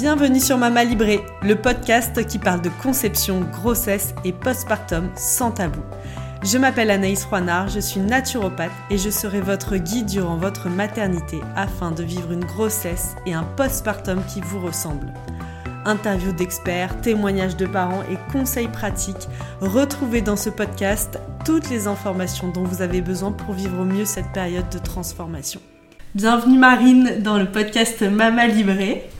Bienvenue sur Mama Libré, le podcast qui parle de conception, grossesse et postpartum sans tabou. Je m'appelle Anaïs Roinard, je suis naturopathe et je serai votre guide durant votre maternité afin de vivre une grossesse et un postpartum qui vous ressemblent. Interviews d'experts, témoignages de parents et conseils pratiques, retrouvez dans ce podcast toutes les informations dont vous avez besoin pour vivre au mieux cette période de transformation. Bienvenue Marine dans le podcast Mama Libré.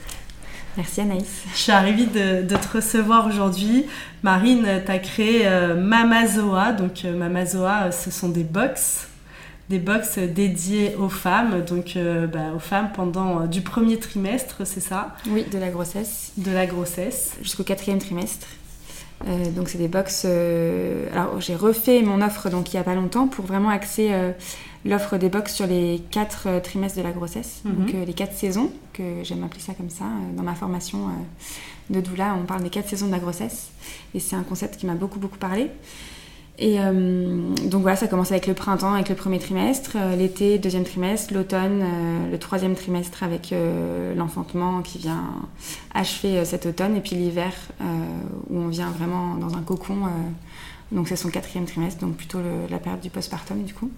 Merci Anaïs. Je suis ravie de, te recevoir aujourd'hui. Marine, tu as créé euh, Mamazoa. Donc euh, Mamazoa, euh, ce sont des box, des box dédiées aux femmes, donc bah, aux femmes pendant du premier trimestre, c'est ça? Oui, de la grossesse. De la grossesse. Jusqu'au quatrième trimestre. donc c'est des box. alors j'ai refait mon offre donc il y a pas longtemps pour vraiment axer l'offre des box sur les quatre euh, trimestres de la grossesse, mhm. donc euh, les quatre saisons, que j'aime appeler ça comme ça. Euh, dans ma formation de doula, on parle des quatre saisons de la grossesse, et c'est un concept qui m'a beaucoup beaucoup parlé. Et donc voilà, ça commence avec le printemps, avec le premier trimestre, l'été, deuxième trimestre, l'automne, le troisième trimestre avec l'enfantement qui vient achever cet automne, et puis l'hiver où on vient vraiment dans un cocon. donc c'est son quatrième trimestre, donc plutôt la période du postpartum du coup.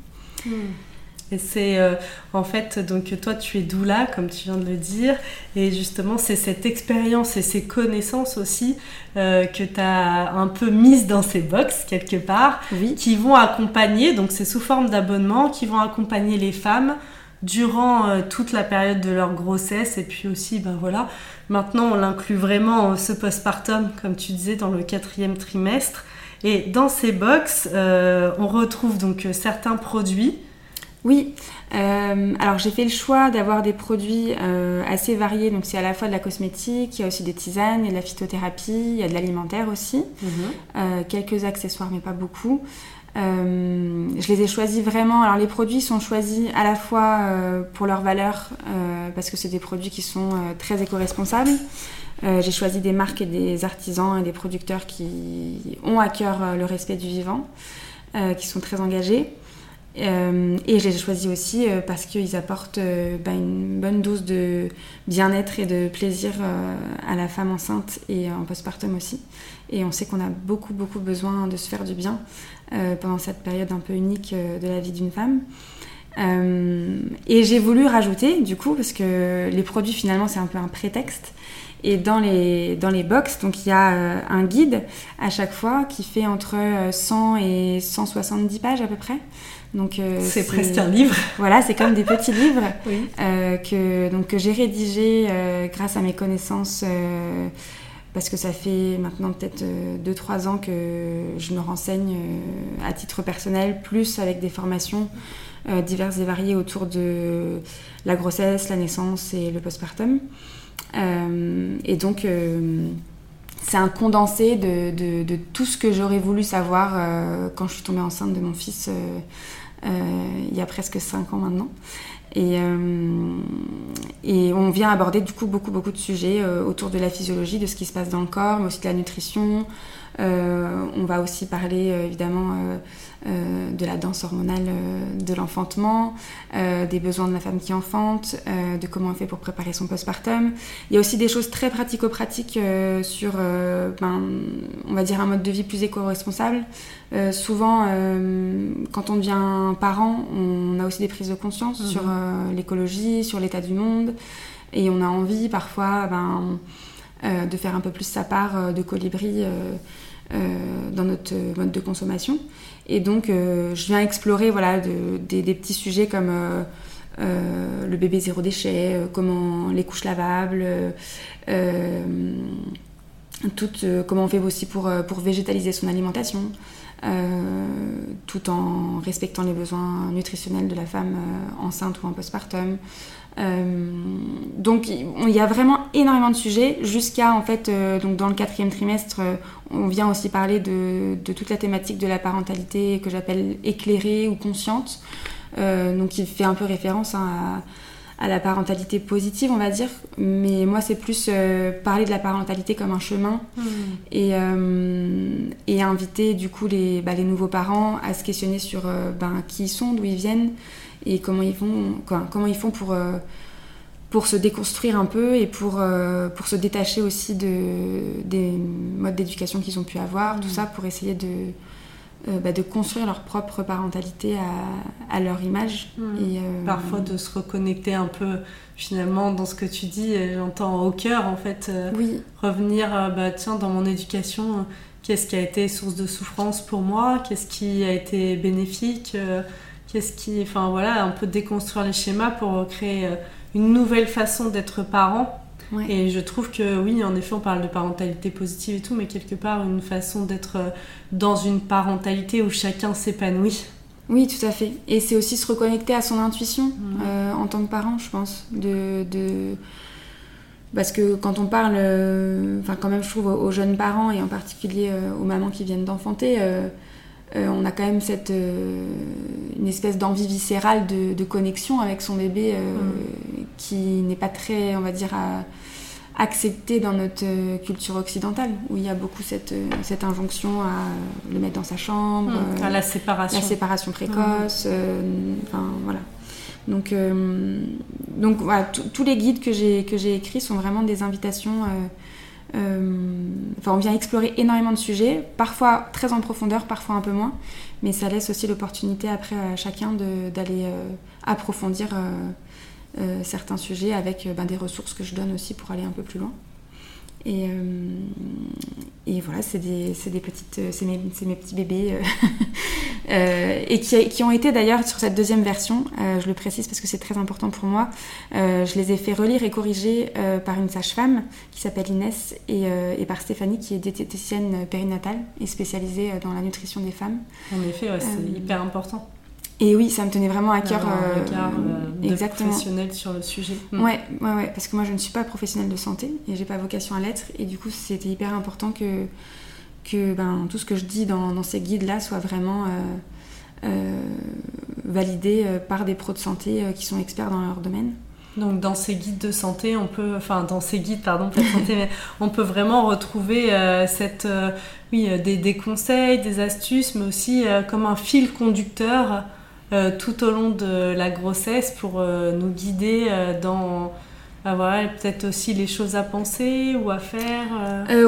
Et c'est euh, en fait, donc toi tu es doula, comme tu viens de le dire, et justement c'est cette expérience et ces connaissances aussi euh, que tu as un peu mises dans ces box quelque part, qui vont accompagner, donc c'est sous forme d'abonnement, qui vont accompagner les femmes durant euh, toute la période de leur grossesse, et puis aussi, ben voilà, maintenant on l'inclut vraiment ce postpartum, comme tu disais, dans le quatrième trimestre. Et dans ces box, euh, on retrouve donc euh, certains produits. Oui, euh, alors j'ai fait le choix d'avoir des produits assez variés. Donc c'est à la fois de la cosmétique, il y a aussi des tisanes, il y a de la phytothérapie, il y a de l'alimentaire aussi. Mhm. quelques accessoires, mais pas beaucoup. je les ai choisis vraiment. Alors les produits sont choisis à la fois pour leur valeur, parce que c'est des produits qui sont très éco-responsables. Euh, j'ai choisi des marques et des artisans et des producteurs qui ont à cœur euh, le respect du vivant, euh, qui sont très engagés. Et je les ai choisis aussi parce qu'ils apportent bah, une bonne dose de bien-être et de plaisir à la femme enceinte et en postpartum aussi. Et on sait qu'on a beaucoup, beaucoup besoin de se faire du bien pendant cette période un peu unique de la vie d'une femme. et j'ai voulu rajouter, du coup, parce que les produits finalement c'est un peu un prétexte, et dans les, dans les box, donc il y a euh, un guide à chaque fois qui fait entre 100 euh, et 170 pages à peu près. Donc euh, c'est presque un livre. Voilà, c'est comme des petits livres que donc que j'ai rédigés grâce à mes connaissances parce que ça fait maintenant peut-être 2-3 ans que je me renseigne à titre personnel, plus avec des formations diverses et variées autour de la grossesse, la naissance et le postpartum. Euh, et donc, euh, c'est un condensé de, de, tout ce que j'aurais voulu savoir euh, quand je suis tombée enceinte de mon fils il y a presque 5 ans maintenant. Et, et, on vient aborder du coup beaucoup beaucoup de sujets autour de la physiologie, de ce qui se passe dans le corps, mais aussi de la nutrition. On va aussi parler évidemment euh, de la danse hormonale euh, de l'enfantement, euh, des besoins de la femme qui enfante, de comment on fait pour préparer son postpartum. Il y a aussi des choses très pratico-pratiques sur, ben, on va dire, un mode de vie plus éco-responsable. souvent, quand on devient parent, on a aussi des prises de conscience mhm. sur l'écologie, sur l'état du monde, et on a envie parfois ben, de faire un peu plus sa part de colibri dans notre mode de consommation. Et donc, euh, je viens explorer voilà, des, petits sujets comme euh, euh, le bébé zéro déchet, comment les couches lavables, tout, comment on fait aussi pour, pour végétaliser son alimentation. tout en respectant les besoins nutritionnels de la femme enceinte ou en postpartum. Donc il y a vraiment énormément de sujets jusqu'à en fait donc dans le quatrième trimestre on vient aussi parler de, toute la thématique de la parentalité que j'appelle éclairée ou consciente, euh, donc qui fait un peu référence hein, à, la parentalité positive, on va dire. Mais moi, c'est plus euh, parler de la parentalité comme un chemin hmm. euh, et, inviter du coup les, bah, les, nouveaux parents à se questionner sur ben, qui ils sont, d'où ils viennent et comment ils, vont, comment ils font pour pour se déconstruire un peu et pour, pour se détacher aussi de, des modes d'éducation qu'ils ont pu avoir, tout mmh. ça pour essayer de, bah, de construire leur propre parentalité à, à leur image. Mmh. Et, Parfois de se reconnecter un peu finalement dans ce que tu dis, j'entends au cœur en fait, oui. revenir, bah, tiens, dans mon éducation, qu'est-ce qui a été source de souffrance pour moi, qu'est-ce qui a été bénéfique, euh, qu'est-ce qui, enfin voilà, un peu déconstruire les schémas pour créer euh, une nouvelle façon d'être parent. Et je trouve que oui, en effet, on parle de parentalité positive et tout, mais quelque part une façon d'être euh, dans une parentalité où chacun s'épanouit. Oui, tout à fait. Et c'est aussi se reconnecter à son intuition mmh. en tant que parent, je pense, de, de parce que quand on parle, euh, enfin quand même je trouve aux, jeunes parents et en particulier euh, aux mamans qui viennent d'enfanter, euh, on a quand même cette une espèce d'envie viscérale de, connexion avec son bébé mm. qui n'est pas très, on va dire, acceptée dans notre culture occidentale où il y a beaucoup cette, cette injonction à le mettre dans sa chambre, mm. à la séparation, la séparation précoce, enfin voilà. Donc, euh, donc voilà, tous les guides que j'ai écrits sont vraiment des invitations. Euh, euh, on vient explorer énormément de sujets, parfois très en profondeur, parfois un peu moins, mais ça laisse aussi l'opportunité après à chacun d'aller approfondir certains sujets avec ben, des ressources que je donne aussi pour aller un peu plus loin. Et, euh, et voilà, c'est des, des, petites, euh, c'est mes, mes, petits bébés euh, et qui, qui, ont été d'ailleurs sur cette deuxième version. je le précise parce que c'est très important pour moi. je les ai fait relire et corriger par une sage-femme qui s'appelle Inès et, et, par Stéphanie qui est diététicienne périnatale et spécialisée dans la nutrition des femmes. En effet, c'est hyper important. Et oui, ça me tenait vraiment à cœur. un euh, regard euh, exactement. professionnel sur le sujet. Mm. Ouais, ouais, ouais, parce que moi je ne suis pas professionnelle de santé et j'ai pas vocation à l'être. Et du coup, c'était hyper important que, que ben, tout ce que je dis dans, ces guides-là soit vraiment euh, validé par des pros de santé qui sont experts dans leur domaine. Donc dans ces guides de santé, on peut, enfin dans ces guides, pardon, pas de santé, mais on peut vraiment retrouver cette, oui, des, des, conseils, des astuces, mais aussi comme un fil conducteur tout au long de la grossesse pour euh, nous guider euh, dans voilà, peut-être aussi les choses à penser ou à faire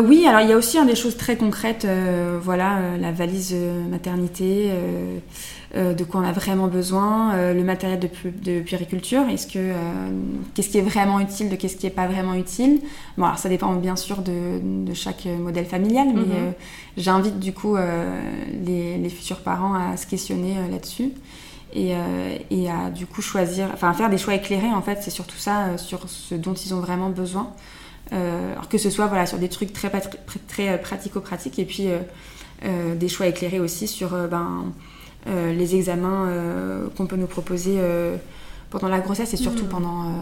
Oui, alors il y a aussi des choses très concrètes, voilà, la valise maternité, de quoi on a vraiment besoin, le matériel de, de puériculture, est-ce que qu'est-ce qui est vraiment utile, de qu'est-ce qui n'est pas vraiment utile? Bon, alors ça dépend bien sûr de, de chaque modèle familial, mais mhm. j'invite du coup les, les, futurs parents à se questionner là-dessus et, euh, et, à du coup choisir, enfin faire des choix éclairés en fait, c'est surtout ça, euh, sur ce dont ils ont vraiment besoin. Euh, alors que ce soit voilà, sur des trucs très, très pratico-pratiques et puis des choix éclairés aussi sur ben, les examens qu'on peut nous proposer pendant la grossesse et surtout mmh. pendant,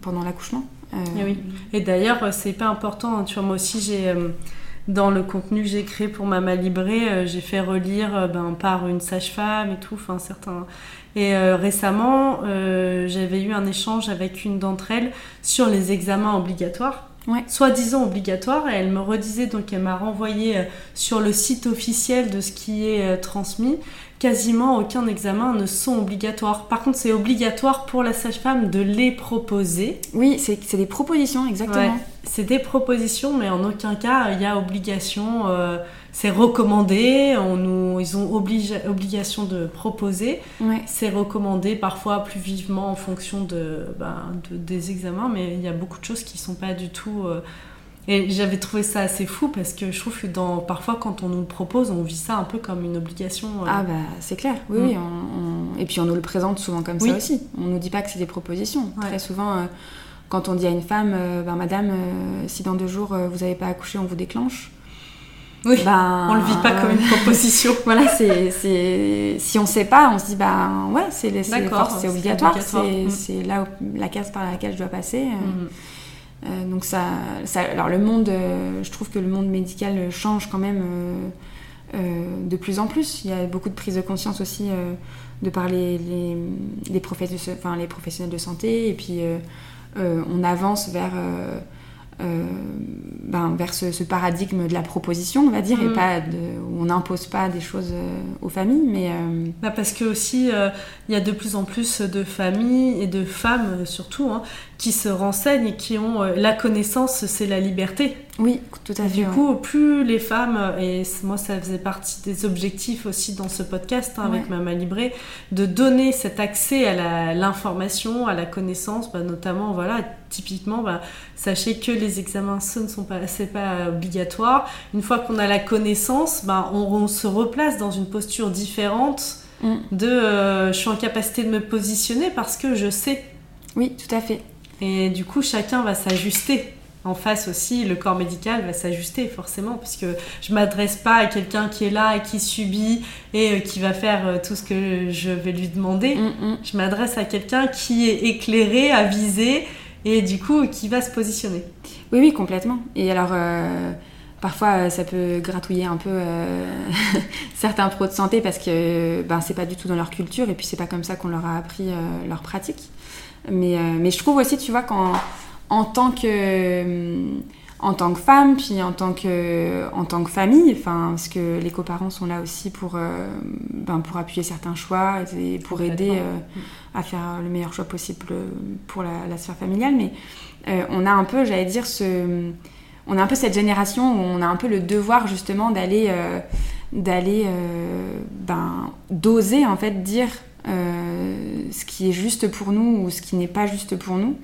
pendant l'accouchement. Et, oui. et d'ailleurs, c'est pas important, hein, tu vois, moi aussi j'ai dans le contenu que j'ai créé pour Mama Libré, euh, j'ai fait relire euh, ben, par une sage-femme et tout, enfin certains. Et euh, récemment, j'avais eu un échange avec une d'entre elles sur les examens obligatoires. Ouais. Soi-disant obligatoires, et elle me redisait, donc elle m'a renvoyé sur le site officiel de ce qui est transmis, quasiment aucun examen ne sont obligatoires. Par contre, c'est obligatoire pour la sage-femme de les proposer. Oui, c'est des propositions, exactement. c'est des propositions, mais en aucun cas il y a obligation. Euh, c'est recommandé, on nous, ils ont obligation de proposer. C'est recommandé parfois plus vivement en fonction de, ben, des examens, mais il y a beaucoup de choses qui ne sont pas du tout. Euh, et j'avais trouvé ça assez fou parce que je trouve que dans, parfois, quand on nous le propose, on vit ça un peu comme une obligation. Euh. Ah, bah, c'est clair, oui, oui. Mm. Et puis, on nous le présente souvent comme ça aussi. On nous dit pas que c'est des propositions. Très souvent, euh, quand on dit à une femme, euh, ben, madame, si dans deux jours vous n'avez pas accouché, on vous déclenche. Oui, ben, on le vit pas comme une proposition. voilà, c'est, si on sait pas, on se dit, ben ouais, c'est, c'est, obligatoire, mm. c'est, là la case par laquelle je dois passer. Mm. Euh, donc ça, alors le monde, euh, je trouve que le monde médical change quand même euh, de plus en plus. Il y a beaucoup de prise de conscience aussi de par les, enfin, les, professionnels de santé et puis on avance vers ben, ben, vers ce, paradigme de la proposition, on va dire, et mm. pas de, où on n'impose pas des choses aux familles. Mais, bah parce que aussi, il y a de plus en plus de familles et de femmes surtout hein, qui se renseignent et qui ont la connaissance, c'est la liberté. Oui, tout à fait. Du coup, plus les femmes, et moi ça faisait partie des objectifs aussi dans ce podcast hein, avec Mama Libré, de donner cet accès à l'information, à la connaissance, bah, notamment, voilà, typiquement, bah, sachez que les examens, ce ne sont pas, c'est pas obligatoire. Une fois qu'on a la connaissance, bah, on, se replace dans une posture différente mm. de euh, je suis en capacité de me positionner parce que je sais. Oui, tout à fait. Et du coup, chacun va s'ajuster en face aussi, le corps médical va s'ajuster forcément, puisque je m'adresse pas à quelqu'un qui est là et qui subit et euh, qui va faire euh, tout ce que je vais lui demander. Mm, mm. Je m'adresse à quelqu'un qui est éclairé, avisé et du coup qui va se positionner. Oui, oui, complètement. Et alors. Euh, parfois, ça peut gratouiller un peu certains pros de santé parce que ben, c'est pas du tout dans leur culture et puis c'est pas comme ça qu'on leur a appris leur pratique. Mais, mais je trouve aussi, tu vois, quand, en tant que en tant que femme, puis en tant que, en tant que famille, enfin, parce que les coparents sont là aussi pour, euh, ben, pour appuyer certains choix et pour aider euh, à faire le meilleur choix possible pour la, sphère familiale. Mais euh, on a un peu, j'allais dire, ce, on a un peu cette génération où on a un peu le devoir justement d'aller, d'aller, ben, d'oser en fait dire ce qui est juste pour nous ou ce qui n'est pas juste pour nous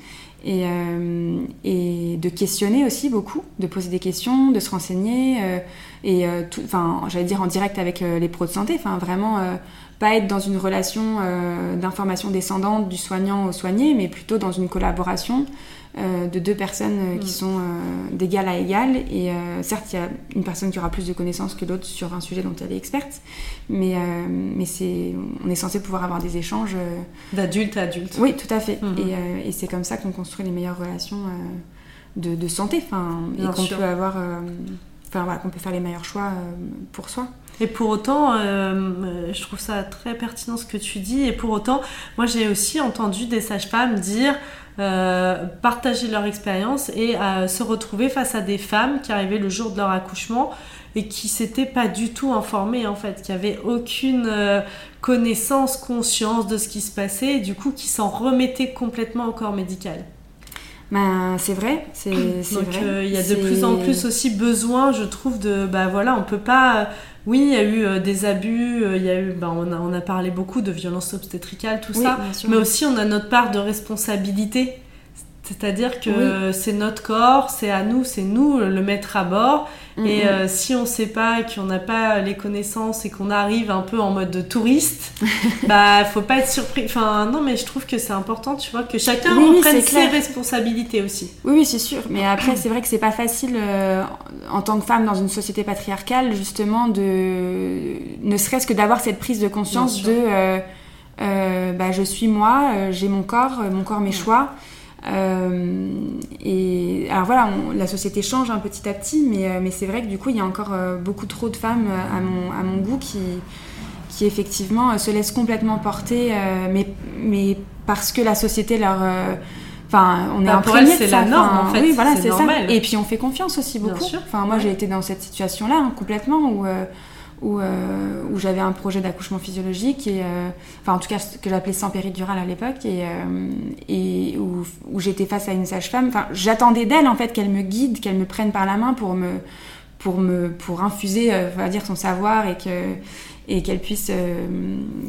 et, euh, et, de questionner aussi beaucoup, de poser des questions, de se renseigner, euh, et euh, enfin, j'allais dire en direct avec les pros de santé, enfin vraiment pas être dans une relation d'information descendante du soignant au soigné, mais plutôt dans une collaboration euh, de deux personnes euh, qui mm. sont euh, d'égal à égal. Et certes, il y a une personne qui aura plus de connaissances que l'autre sur un sujet dont elle est experte, mais, mais c'est, on est censé pouvoir avoir des échanges. D'adulte à adulte. Oui, tout à fait. Mm-hmm. Et, et c'est comme ça qu'on construit les meilleures relations de, de, santé, enfin, et qu'on peut avoir. Enfin, voilà, qu'on peut faire les meilleurs choix pour soi. Et pour autant, je trouve ça très pertinent ce que tu dis. Et pour autant, moi j'ai aussi entendu des sages-femmes dire euh, partager leur expérience et se retrouver face à des femmes qui arrivaient le jour de leur accouchement et qui s'étaient pas du tout informées en fait, qui avaient aucune euh, connaissance, conscience de ce qui se passait et du coup qui s'en remettaient complètement au corps médical. Ben, c'est vrai, c'est vrai. Euh, il y a de plus en plus aussi besoin, je trouve, de. Bah voilà, on peut pas. Oui, il y a eu euh, des abus, euh, il y a eu. Bah, on, a, on a parlé beaucoup de violences obstétricales, tout ça. Mais aussi, on a notre part de responsabilité c'est-à-dire que c'est notre corps, c'est à nous, c'est nous le mettre à bord. Mm-hmm. Et euh, si on ne sait pas et qu'on n'a pas les connaissances et qu'on arrive un peu en mode de touriste, bah faut pas être surpris. Enfin non, mais je trouve que c'est important, tu vois, que chacun reprenne ses responsabilités aussi. Oui, oui, c'est sûr. Mais après, c'est vrai que c'est pas facile euh, en tant que femme dans une société patriarcale, justement, de ne serait-ce que d'avoir cette prise de conscience de euh, bah, je suis moi, j'ai mon corps, mon corps mes choix. Euh, et alors voilà, la société change un petit à petit, mais, euh, mais c'est vrai que du coup, il y a encore euh, beaucoup trop de femmes à mon, à mon goût qui, qui effectivement se laissent complètement porter, mais, mais parce que la société leur. Enfin, on est bah, imprégné c'est la norme en fait. Oui, voilà, c'est ça. Et puis on fait confiance aussi beaucoup. Enfin, moi, j'ai été dans cette situation-là hein, complètement où où, euh, où j'avais un projet d'accouchement physiologique, euh, enfin en tout cas ce que j'appelais sans péridurale à l'époque, et, euh, où, j'étais face à une sage-femme. Enfin, j'attendais d'elle en fait qu'elle me guide, qu'elle me prenne par la main pour me pour me pour infuser, on va dire son savoir et que et qu'elle puisse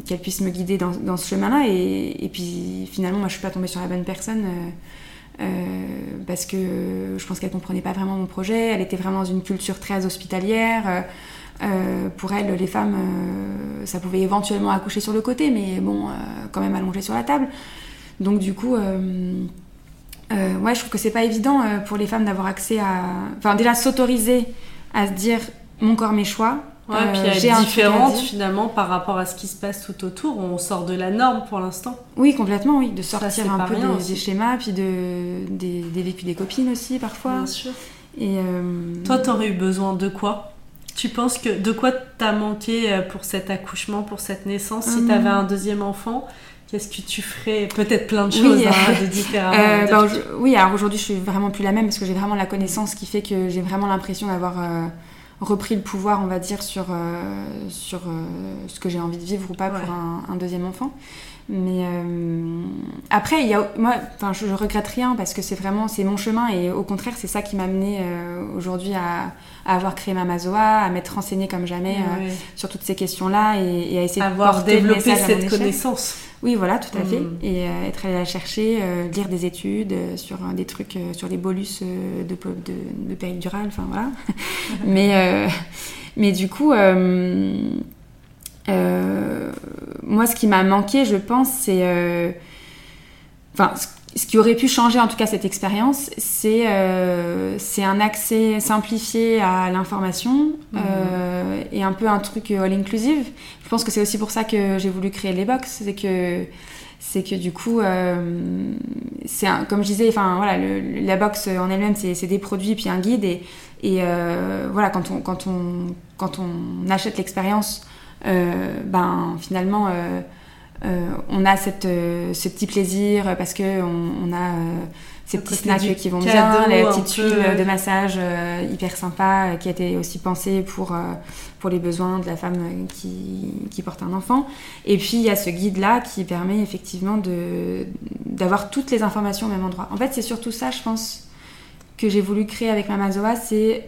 qu'elle puisse me guider dans, ce chemin-là. Et, et, puis finalement, moi je suis pas tombée sur la bonne personne. parce que je pense qu'elle comprenait pas vraiment mon projet, elle était vraiment dans une culture très hospitalière, euh, pour elle, les femmes, euh, ça pouvait éventuellement accoucher sur le côté, mais bon, euh, quand même allonger sur la table. Donc du coup, ouais, je trouve que c'est pas évident pour les femmes d'avoir accès à, enfin déjà s'autoriser à se dire mon corps mes choix. Ouais, puis elle est différente finalement par rapport à ce qui se passe tout autour. On sort de la norme pour l'instant. Oui, complètement, oui. De sortir un peu des, schémas, puis de, des, des vécus des copines aussi parfois. Bien sûr. Et Toi, t'aurais eu besoin de quoi? Tu penses que de quoi t'as manqué euh, pour cet accouchement, pour cette naissance, si t'avais hum. un deuxième enfant? Qu'est-ce que tu ferais? Peut-être plein de choses oui, hein, de différents. Bah, oui, alors aujourd'hui, je suis vraiment plus la même parce que j'ai vraiment la connaissance qui fait que j'ai vraiment l'impression d'avoir repris le pouvoir, on va dire, sur, sur ce que j'ai envie de vivre ou pas pour un, deuxième enfant. Mais euh, après, il y a, moi, enfin, je, je, regrette rien parce que c'est vraiment c'est mon chemin et au contraire, c'est ça qui m'a amené euh, aujourd'hui à, à, avoir créé ma Mazoa, à m'être renseignée comme jamais euh, sur toutes ces questions-là et, et, à essayer avoir développé cette connaissance. Oui, voilà, tout à fait. Mm. Et être allée la chercher, lire des études sur des trucs sur les bolus de, de, de péridurale, enfin voilà. mais, mais du coup. Euh, moi, ce qui m'a manqué, je pense, c'est. Euh, enfin, ce qui aurait pu changer en tout cas cette expérience, c'est euh, un accès simplifié à l'information mmh. et un peu un truc all inclusive. Je pense que c'est aussi pour ça que j'ai voulu créer les box, c'est que c'est que du coup, c'est comme je disais, enfin voilà, la box en elle-même, c'est des produits puis un guide et, et voilà quand on quand on quand on achète l'expérience euh, ben finalement euh, euh, on a cette, ce petit plaisir parce que on, a ces petits snacks qui vont bien, les petites tuiles de massage hyper sympa qui a été aussi pensée pour, pour les besoins de la femme qui, qui, porte un enfant. Et puis il y a ce guide-là qui permet effectivement d'avoir toutes les informations au même endroit. En fait, c'est surtout ça, je pense, que j'ai voulu créer avec Mamazoa, c'est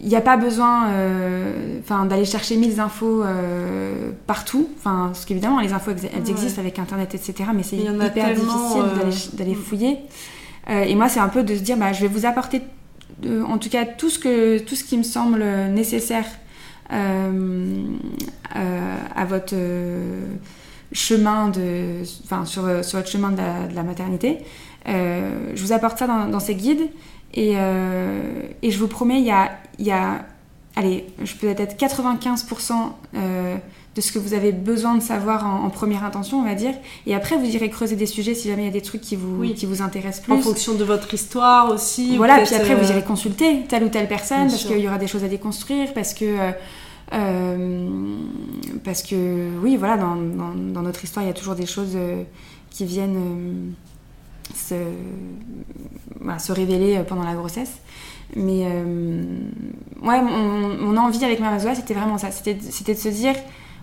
il n'y a pas besoin euh, d'aller chercher mille infos euh, partout. Enfin, parce qu'évidemment, les infos elles existent avec Internet, etc. Mais c'est hyper difficile euh, d'aller fouiller. et moi, c'est un peu de se dire, bah, je vais vous apporter, en tout cas, tout ce, que, tout ce qui me semble nécessaire à votre chemin de, enfin, sur, sur votre chemin de la, maternité. je vous apporte ça dans, dans ces guides. Et, et, je vous promets, il y a, il y a allez, je peux être 95% euh, de ce que vous avez besoin de savoir en, première intention, on va dire. Et après, vous irez creuser des sujets si jamais il y a des trucs qui vous, qui vous intéressent plus. En fonction de votre histoire aussi. Voilà, puis après, vous euh, irez consulter telle ou telle personne parce qu'il y aura des choses à déconstruire, parce que. parce que oui, voilà, dans, dans, notre histoire, il y a toujours des choses qui viennent se, se révéler pendant la grossesse. Mais euh, ouais, mon, envie avec ma c'était vraiment ça. C'était de se dire,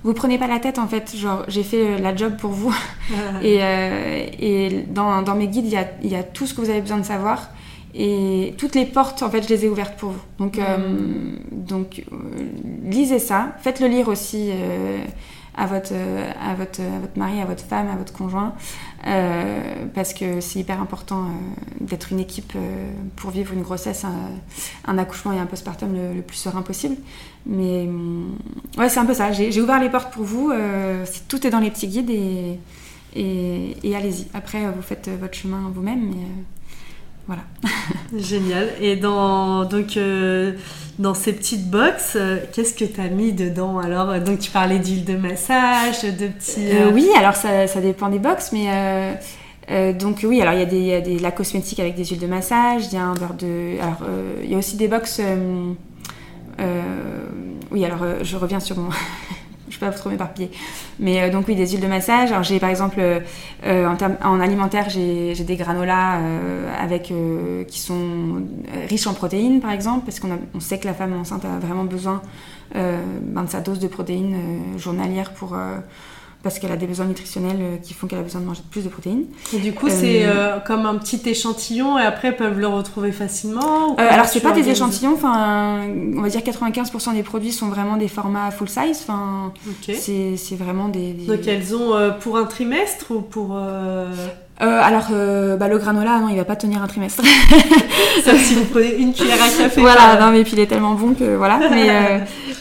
vous prenez pas la tête en fait. Genre, j'ai fait la job pour vous. et, euh, et dans, dans, mes guides, il y a, y a, tout ce que vous avez besoin de savoir. Et toutes les portes, en fait, je les ai ouvertes pour vous. Donc, euh, donc lisez ça. Faites-le lire aussi à votre, à, votre, à votre mari, à votre femme, à votre conjoint, euh, parce que c'est hyper important euh, d'être une équipe euh, pour vivre une grossesse, un, accouchement et un postpartum le, le, plus serein possible. Mais ouais, c'est un peu ça. J'ai ouvert les portes pour vous. tout est dans les petits guides et, allez-y. Après, vous faites votre chemin vous-même. Voilà. Génial. Et donc, dans ces petites boxes, euh, qu'est-ce que tu as mis dedans alors? Donc, tu parlais d'huile de massage, de petits. Euh, oui, alors ça, ça, dépend des boxes, mais. donc oui, alors il y a, des, y a des, la cosmétique avec des huiles de massage, il y a un beurre de... Alors il y a aussi des box... oui, alors je reviens sur mon... je peux pas trop m'éparpiller. Mais euh, donc oui, des huiles de massage. Alors j'ai par exemple euh, euh, en, en, alimentaire, j'ai des granolas avec qui sont riches en protéines par exemple, parce qu'on on sait que la femme enceinte a vraiment besoin ben, de sa dose de protéines journalière pour parce qu'elle a des besoins nutritionnels euh, qui font qu'elle a besoin de manger plus de protéines. Et du coup, c'est euh, euh, comme un petit échantillon et après, ils peuvent le retrouver facilement Alors, c'est pas des échantillons, enfin, on va dire 95% des produits sont vraiment des formats full size. Enfin, c'est vraiment des, Donc, elles ont pour un trimestre ou pour. Euh, alors, euh, bah, le granola, non, il va pas tenir un trimestre. Sauf si vous prenez une cuillère à café. Voilà, non, mais puis il est tellement bon que voilà. Mais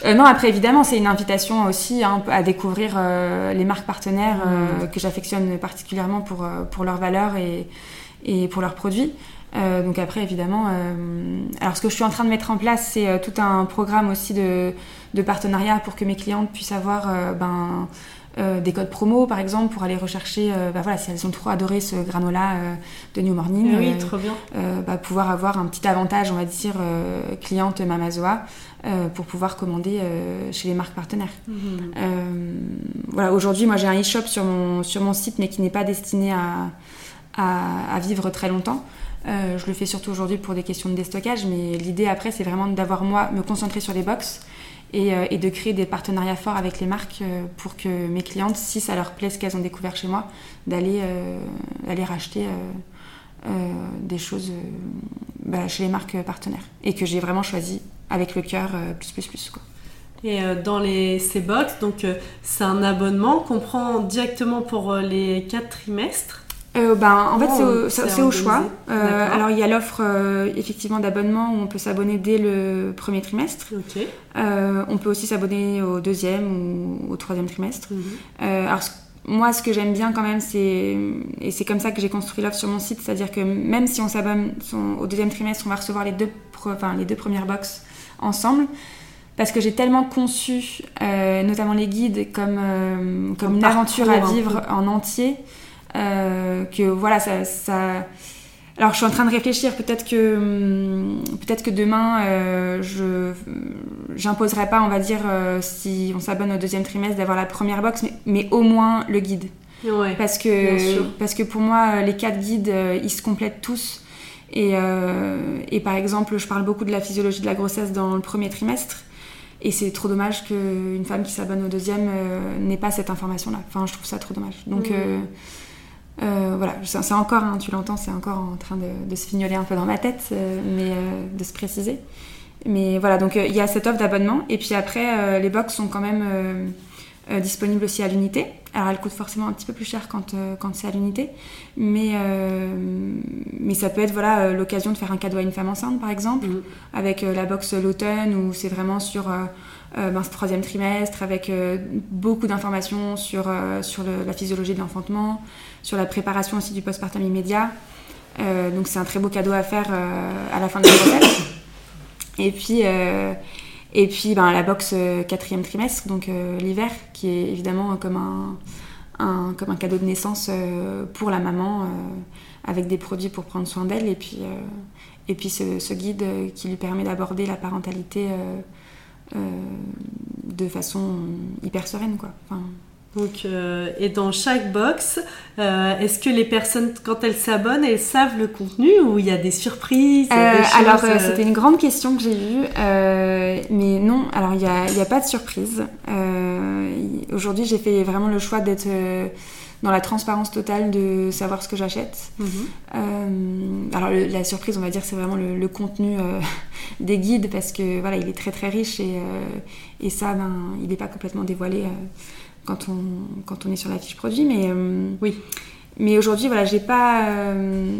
euh, non, après, évidemment, c'est une invitation aussi hein, à découvrir les marques partenaires mm. que j'affectionne particulièrement pour, pour leurs valeurs et, et pour leurs produits. donc après, évidemment, alors ce que je suis en train de mettre en place, c'est tout un programme aussi de, de partenariat pour que mes clientes puissent avoir ben, des codes promo par exemple pour aller rechercher, bah, voilà, si elles ont trop adoré ce granola de New Morning, oui, trop bien. Bah, pouvoir avoir un petit avantage, on va dire, cliente Mamazoa pour pouvoir commander chez les marques partenaires. Mhm. voilà, aujourd'hui, moi j'ai un e-shop sur mon, sur mon site, mais qui n'est pas destiné à, à, vivre très longtemps. Euh, je le fais surtout aujourd'hui pour des questions de déstockage, mais l'idée après, c'est vraiment d'avoir moi, me concentrer sur les box et, euh, de créer des partenariats forts avec les marques euh, pour que mes clientes, si ça leur plaît ce qu'elles ont découvert chez moi, d'aller racheter des choses bah, chez les marques partenaires et que j'ai vraiment choisi avec le cœur plus plus plus quoi. Et dans les, ces box, donc c'est un abonnement qu'on prend directement pour les 4 trimestres euh, ben, en fait, c'est au, choix. Euh, alors, il y a l'offre euh, effectivement d'abonnement où on peut s'abonner dès le premier trimestre. on peut aussi s'abonner au deuxième ou au troisième trimestre. Mhm. alors, moi, ce que j'aime bien quand même, c'est et c'est comme ça que j'ai construit l'offre sur mon site, c'est-à-dire que même si on s'abonne au deuxième trimestre, on va recevoir les deux, enfin, les deux premières box ensemble parce que j'ai tellement conçu, notamment les guides, comme, comme, une aventure à vivre en entier. Euh, que voilà, ça, Alors, je suis en train de réfléchir. Peut-être que, hum, peut-être que demain, euh, je j'imposerai pas, on va dire, euh, si on s'abonne au deuxième trimestre, d'avoir la première box, mais, au moins le guide. parce que parce que pour moi, les quatre guides, ils se complètent tous. Et, et, par exemple, je parle beaucoup de la physiologie de la grossesse dans le premier trimestre. Et c'est trop dommage qu'une femme qui s'abonne au deuxième n'ait pas cette information-là. Enfin, je trouve ça trop dommage. Donc, euh, voilà, c'est encore, hein, tu l'entends, c'est encore en train de, se fignoler un peu dans ma tête, euh, mais euh, de se préciser. Mais voilà, donc il y a cette offre d'abonnement. Et puis après, les box sont quand même disponibles aussi à l'unité. Alors elles coûtent forcément un petit peu plus cher quand, quand c'est à l'unité. Mais, mais ça peut être voilà, l'occasion de faire un cadeau à une femme enceinte, par exemple, mmh. avec la box l'automne, où c'est vraiment sur ben, ce troisième trimestre, avec beaucoup d'informations sur, sur la physiologie de l'enfantement sur la préparation aussi du postpartum immédiat. Euh, donc c'est un très beau cadeau à faire euh, à la fin de la grossesse. Et puis, euh, et puis ben, la box quatrième trimestre, donc l'hiver, qui est évidemment comme un, cadeau de naissance pour la maman, avec des produits pour prendre soin d'elle. Et puis, et puis ce, guide qui lui permet d'aborder la parentalité de façon hyper sereine. Quoi. Donc, euh, et dans chaque box, euh, est-ce que les personnes, quand elles s'abonnent, elles savent le contenu ou il y a des surprises euh, Alors, c'était une grande question que j'ai eue, mais non, alors il n'y a, a, pas de surprise. Aujourd'hui, j'ai fait vraiment le choix d'être dans la transparence totale de savoir ce que j'achète. Mhm. alors, la surprise, on va dire, c'est vraiment le, contenu des guides parce que voilà, il est très très riche et, et ça, ben, il n'est pas complètement dévoilé quand on, quand on est sur la fiche produit. Mais, euh, oui. mais aujourd'hui, voilà, j'ai pas. Euh,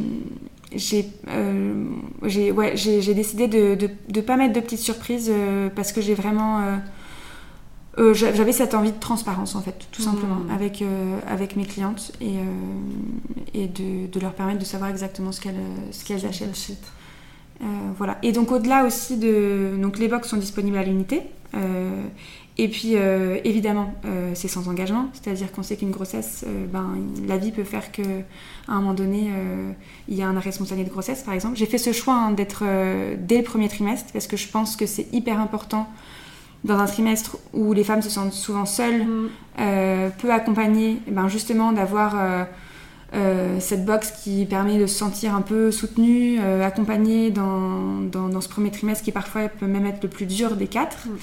j'ai euh, ouais, décidé de ne pas mettre de petites surprises parce que j'ai vraiment. J'avais cette envie de transparence en fait, tout simplement, mmh. avec, avec mes clientes et, et de, de, leur permettre de savoir exactement ce qu'elles qu'elles achètent. voilà. Et donc au-delà aussi de... Donc les box sont disponibles à l'unité. Et puis, euh, évidemment, euh, c'est sans engagement, c'est-à-dire qu'on sait qu'une grossesse, euh, ben, la vie peut faire qu'à un moment donné, il y a un arrêt spontané de grossesse, par exemple. J'ai fait ce choix hein, d'être dès le premier trimestre, parce que je pense que c'est hyper important dans un trimestre où les femmes se sentent souvent seules, mm. peu accompagnées, ben, justement d'avoir cette box qui permet de se sentir un peu soutenue, accompagnée dans, dans, ce premier trimestre qui parfois peut même être le plus dur des quatre. Mm.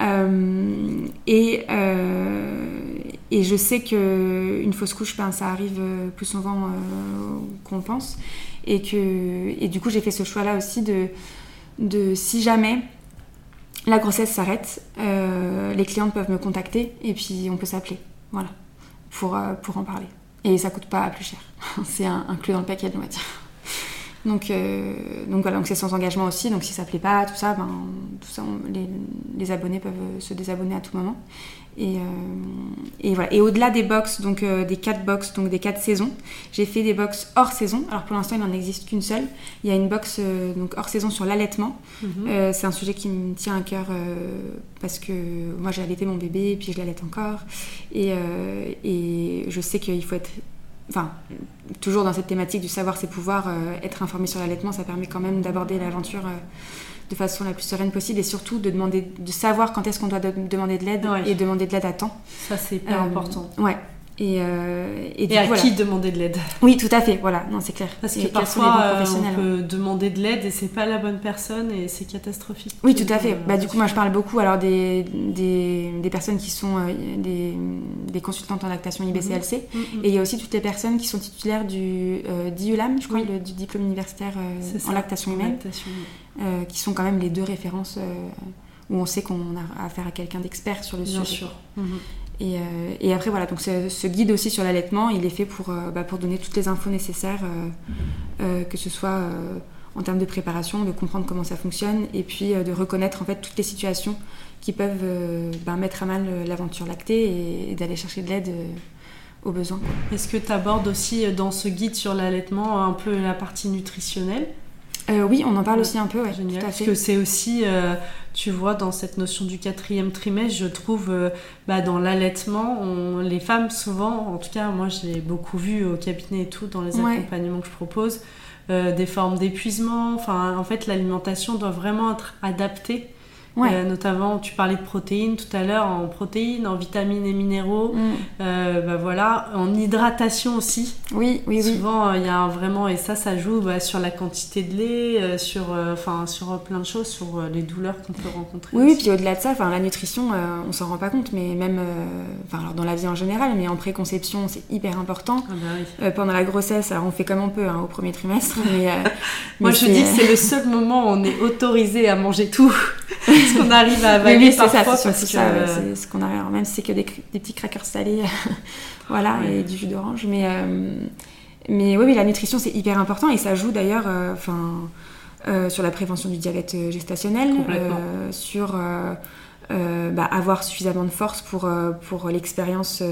Euh, et, euh, et je sais qu'une fausse couche, ben, ça arrive plus souvent euh, qu'on pense. Et, que, et du coup, j'ai fait ce choix-là aussi de, de si jamais la grossesse s'arrête, les clientes peuvent me contacter et puis on peut s'appeler. Voilà, pour, pour en parler. Et ça coûte pas plus cher. C'est inclus dans le paquet, on va dire. Donc, euh, donc voilà, donc c'est sans engagement aussi. Donc si ça plaît pas, tout ça, ben, tout ça les, abonnés peuvent se désabonner à tout moment. Et, et, voilà. Et au-delà des box, donc des quatre box, donc des quatre saisons, j'ai fait des box hors saison. Alors pour l'instant, il n'en existe qu'une seule. Il y a une box donc hors saison sur l'allaitement. Mhm. c'est un sujet qui me tient à cœur parce que moi j'ai allaité mon bébé et puis je l'allaite encore. Et, et je sais qu'il faut être enfin, toujours dans cette thématique du savoir ses pouvoirs, euh, être informé sur l'allaitement, ça permet quand même d'aborder l'aventure euh, de façon la plus sereine possible et surtout de demander, de savoir quand est-ce qu'on doit demander de l'aide et demander de l'aide à temps. Ça c'est hyper euh, important. Ouais. Et, euh, et, à qui demander de l'aide? Oui, tout à fait, voilà, non, c'est clair. Parce que parfois, euh, on peut demander de l'aide et c'est pas la bonne personne et c'est catastrophique. Oui, tout à fait. bah, du coup, moi, je parle beaucoup alors des, des, des personnes qui sont euh, des, des, consultantes en lactation IBCLC mhm. mhm. et il y a aussi toutes les personnes qui sont titulaires du DIULAM, je crois, du diplôme universitaire en lactation humaine, qui sont quand même les deux références où on sait qu'on a affaire à quelqu'un d'expert sur le Bien sujet. Sûr. Mhm. Et, euh, et, après, voilà, donc ce, guide aussi sur l'allaitement, il est fait pour, euh, bah, pour donner toutes les infos nécessaires, euh, que ce soit en termes de préparation, de comprendre comment ça fonctionne, et puis de reconnaître en fait toutes les situations qui peuvent bah, mettre à mal l'aventure lactée et, d'aller chercher de l'aide aux besoins. Est-ce que tu abordes aussi dans ce guide sur l'allaitement un peu la partie nutritionnelle? Euh, oui, on en parle aussi un peu, ouais, Génial, Parce que c'est aussi, euh, tu vois, dans cette notion du quatrième trimestre, je trouve, euh, bah, dans l'allaitement, les femmes, souvent, en tout cas, moi, j'ai beaucoup vu au cabinet et tout, dans les accompagnements que je propose, des formes d'épuisement. Enfin, en fait, l'alimentation doit vraiment être adaptée euh, notamment, tu parlais de protéines tout à l'heure, en protéines, en vitamines et minéraux, mm. euh, bah voilà, en hydratation aussi. Oui, oui. Souvent, euh, il y a vraiment, et ça, ça joue bah, sur la quantité de lait, sur, enfin, sur plein de choses, sur les douleurs qu'on peut rencontrer. Oui, puis au-delà de ça, la nutrition, on s'en rend pas compte, mais même, alors dans la vie en général, mais en préconception, c'est hyper important. Ah bah pendant la grossesse, alors on fait comme on peut hein, au premier trimestre, mais, moi je dis que c'est le seul moment où on est autorisé à manger tout. Ce qu'on arrive à avaler parfois. C'est ça, c'est ce qu'on arrive. Même si c'est que des, petits crackers salés, voilà, et du jus d'orange. Mais, euh, mais oui, la nutrition, c'est hyper important et ça joue d'ailleurs euh, enfin euh, sur la prévention du diabète gestationnel, sur bah, avoir suffisamment de force pour, pour l'expérience,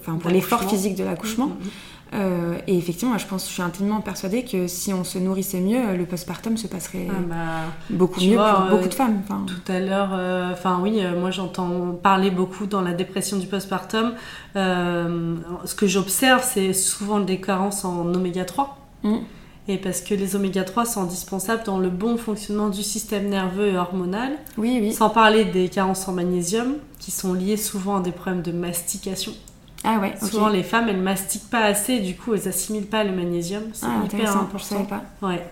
enfin pour l'effort physique de l'accouchement. Mm, mm, mm. Euh, et effectivement, je pense, je suis intimement persuadée que si on se nourrissait mieux, le postpartum se passerait ah bah, beaucoup mieux pour beaucoup de femmes. Tout à l'heure, euh, enfin oui, euh, moi j'entends parler beaucoup dans la dépression du postpartum. ce que j'observe, c'est souvent des carences en oméga 3. Mm. Et parce que les oméga 3 sont indispensables dans le bon fonctionnement du système nerveux et hormonal. Oui, oui. Sans parler des carences en magnésium, qui sont liées souvent à des problèmes de mastication. Ah ouais, Souvent, les femmes, elles mastiquent pas assez, du coup, elles assimilent pas le magnésium. C'est ah, hyper important. pas. Ouais.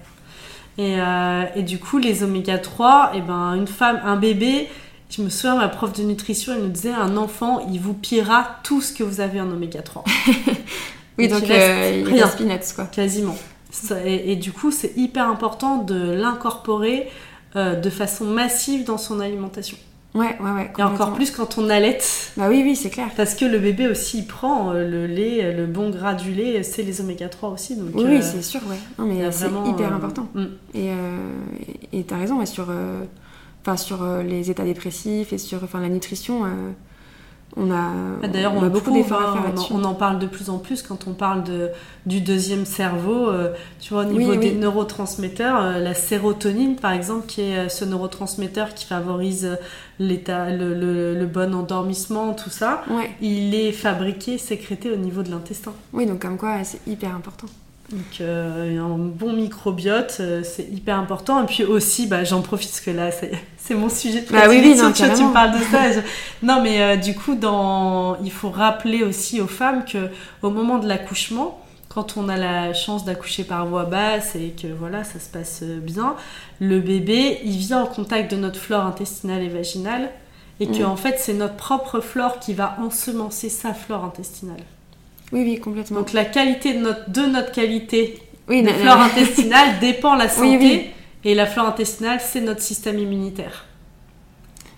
Et, euh, et, du coup, les oméga 3, et eh ben, une femme, un bébé, je me souviens, ma prof de nutrition, elle nous disait un enfant, il vous pillera tout ce que vous avez en oméga 3. oui, donc il euh, rien. peanuts, quoi. Quasiment. et, du coup, c'est hyper important de l'incorporer euh, de façon massive dans son alimentation. Ouais, ouais, ouais. Et encore plus quand on allait. Bah oui, oui, c'est clair. Parce que le bébé aussi, il prend euh, le lait, euh, le bon gras du lait, c'est les oméga 3 aussi. Donc, oui, euh, c'est sûr, ouais. Non, mais c'est hyper important. Mm. Et tu as raison, ouais, sur, sur les états dépressifs et sur la nutrition on a, ah, D'ailleurs, on, a beaucoup d'efforts à faire on, en parle de plus en plus quand on parle de, du deuxième cerveau. Euh, tu vois, au niveau des neurotransmetteurs, euh, la sérotonine, par exemple, qui est euh, ce neurotransmetteur qui favorise l'état, le, le, bon endormissement, tout ça, il est fabriqué, sécrété au niveau de l'intestin. Oui, donc comme quoi, c'est hyper important. Donc euh, un bon microbiote, euh, c'est hyper important. Et puis aussi, bah, j'en profite parce que là, c'est mon sujet de bah oui, oui, non, tu, tu me parles de ça. Non, mais euh, du coup, dans... il faut rappeler aussi aux femmes que au moment de l'accouchement, quand on a la chance d'accoucher par voie basse et que voilà, ça se passe bien, le bébé, il vient en contact de notre flore intestinale et vaginale et que mm. en fait, c'est notre propre flore qui va ensemencer sa flore intestinale. Oui, oui, complètement. Donc la qualité de notre, de notre qualité de flore intestinale dépend la santé. Et la flore intestinale, c'est notre système immunitaire.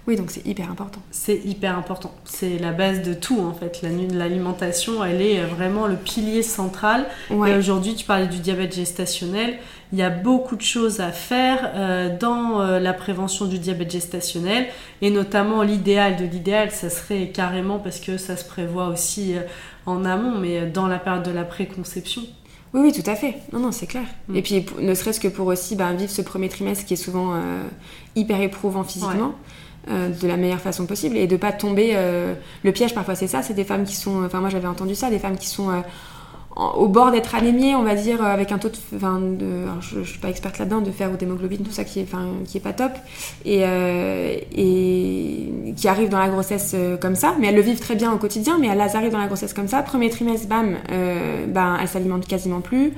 Oui, donc c'est hyper important. C'est hyper important. C'est la base de tout en fait. L'alimentation, elle est vraiment le pilier central. Et aujourd'hui, tu parlais du diabète gestationnel. il y a beaucoup de choses à faire euh, dans euh, la prévention du diabète gestationnel et notamment l'idéal de l'idéal, ça serait carrément parce que ça se prévoit aussi en amont, mais dans la période de la préconception. Oui, oui, tout à fait. Non, non, c'est clair. Mm. Et puis, ne serait-ce que pour aussi ben, vivre ce premier trimestre qui est souvent hyper éprouvant physiquement. de la meilleure façon possible et de pas tomber le piège parfois c'est ça c'est des femmes qui sont enfin moi j'avais entendu ça des femmes qui sont au bord d'être anémiée, on va dire, avec un taux de. Enfin, de je, ne suis pas experte là-dedans, de fer ou d'hémoglobine, tout ça qui est, enfin, qui est pas top, et, euh, et qui arrivent dans la grossesse euh, comme ça, mais elles le vivent très bien au quotidien, mais elles arrivent dans la grossesse comme ça. Premier trimestre, bam, euh, ben, elles s'alimentent quasiment plus,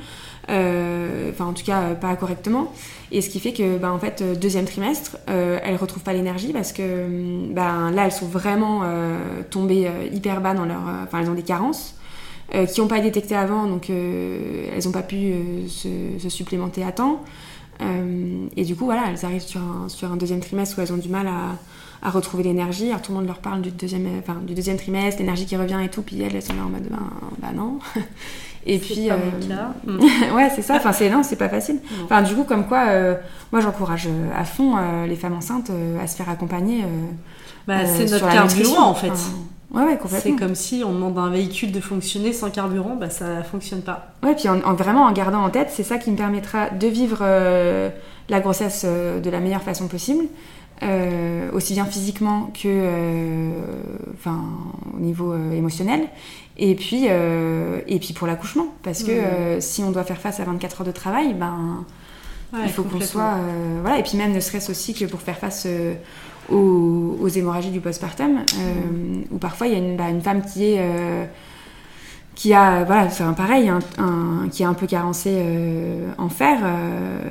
enfin, en tout cas, pas correctement. Et ce qui fait que, ben, en fait, deuxième trimestre, elles retrouvent pas l'énergie parce que, ben, là, elles sont vraiment tombées hyper bas dans leur. Enfin, elles ont des carences. Euh, qui n'ont pas détecté avant, donc euh, elles n'ont pas pu euh, se, supplémenter à temps. et du coup, voilà, elles arrivent sur un, sur un deuxième trimestre où elles ont du mal à, à retrouver l'énergie. Alors tout le monde leur parle du deuxième, enfin, du deuxième trimestre, l'énergie qui revient et tout, puis elles, elles sont là en mode ben, bah non. Et puis, pas euh... ouais, c'est ça. Enfin, c'est non, c'est pas facile. Enfin, du coup, comme quoi, moi, j'encourage à fond les femmes enceintes à se faire accompagner. Bah, c'est notre carburant, en fait. Ouais, C'est comme si on demande à un véhicule de fonctionner sans carburant, bah ça fonctionne pas. Ouais, puis en, vraiment en gardant en tête, c'est ça qui me permettra de vivre euh, la grossesse euh, de la meilleure façon possible, euh, aussi bien physiquement que, enfin, au niveau émotionnel, et puis, et puis pour l'accouchement, parce que si on doit faire face à 24 heures de travail, ben, il faut qu'on soit, voilà, et puis même ne serait-ce aussi que pour faire face aux, hémorragies du postpartum, euh, où parfois il y a une, bah, femme qui est euh, qui a voilà c'est pareil un, qui est un peu carencée euh, en fer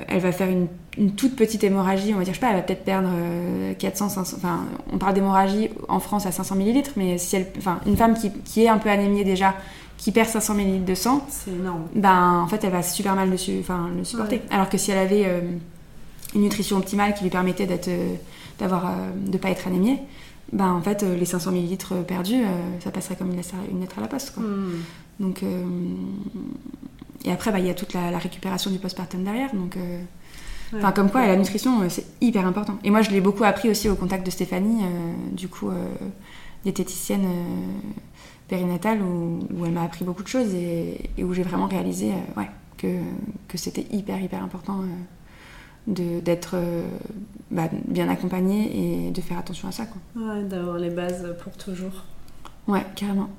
elle va faire une, toute petite hémorragie on va dire je sais pas elle va peut-être perdre 400 500 enfin on parle d'hémorragie en France à 500 millilitres mais si elle enfin une femme qui, qui, est un peu anémiée déjà qui perd 500 millilitres de sang c'est énorme. ben en fait elle va super mal le, enfin, le supporter. Alors que si elle avait une nutrition optimale qui lui permettait d'être d'avoir euh, de pas être anémiée, ben en fait euh, les 500 millilitres perdus, euh, ça passerait comme une lettre, à la poste. Quoi. Hmm. Donc et après bah, il y a toute la, récupération du postpartum derrière. Donc Enfin, comme quoi, la nutrition, c'est hyper important. Et moi, je l'ai beaucoup appris aussi au contact de Stéphanie, du coup, diététicienne périnatale, où, où, elle m'a appris beaucoup de choses et, où j'ai vraiment réalisé ouais, que, que c'était hyper, hyper important d'être euh, bah, bien accompagné et de faire attention à ça. Quoi. Ouais, d'avoir les bases pour toujours. Ouais, carrément.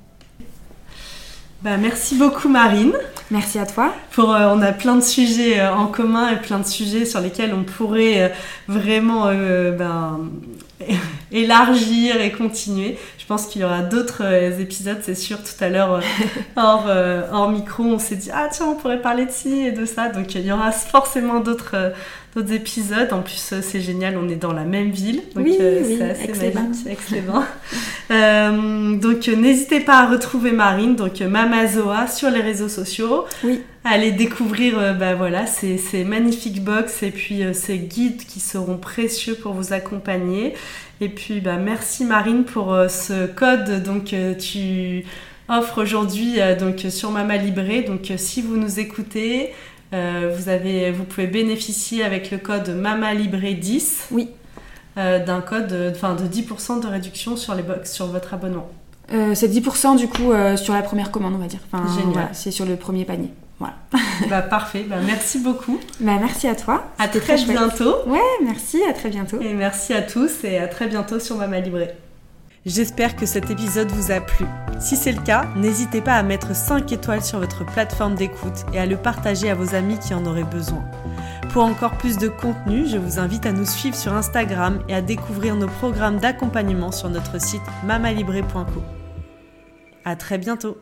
Bah, merci beaucoup Marine. Merci à toi. Pour, euh, on a plein de sujets euh, en commun et plein de sujets sur lesquels on pourrait vraiment ben, élargir et continuer. Je pense qu'il y aura d'autres épisodes, c'est sûr. Tout à l'heure, hors, hors, micro, on s'est dit Ah tiens, on pourrait parler de ci et de ça. Donc il y aura forcément d'autres d'autres épisodes. En plus, euh, c'est génial, on est dans la même ville. Donc, oui, euh, c'est assez magique, excellent. euh, donc, euh, n'hésitez pas à retrouver Marine, donc Mamazoa, sur les réseaux sociaux. Oui. Allez découvrir bah, voilà, ces, ces magnifiques box et puis ces guides qui seront précieux pour vous accompagner. Et puis, bah, merci Marine pour ce code. Donc, tu offres aujourd'hui donc sur Mama Libré. Donc, si vous nous écoutez, euh, vous, avez, vous pouvez bénéficier avec le code MAMALIBRE10 oui. Euh, d'un code de, de 10% de réduction sur, les box, sur votre abonnement. Euh, c'est 10% du coup sur la première commande, on va dire. Génial. c'est sur le premier panier. Voilà. bah, parfait, bah, merci beaucoup. Bah, merci à toi. À très, bientôt. Ouais, merci, à très bientôt. Et merci à tous et à très bientôt sur Mama Libré. J'espère que cet épisode vous a plu. Si c'est le cas, n'hésitez pas à mettre 5 étoiles sur votre plateforme d'écoute et à le partager à vos amis qui en auraient besoin. Pour encore plus de contenu, je vous invite à nous suivre sur Instagram et à découvrir nos programmes d'accompagnement sur notre site mamalibré.co. À très bientôt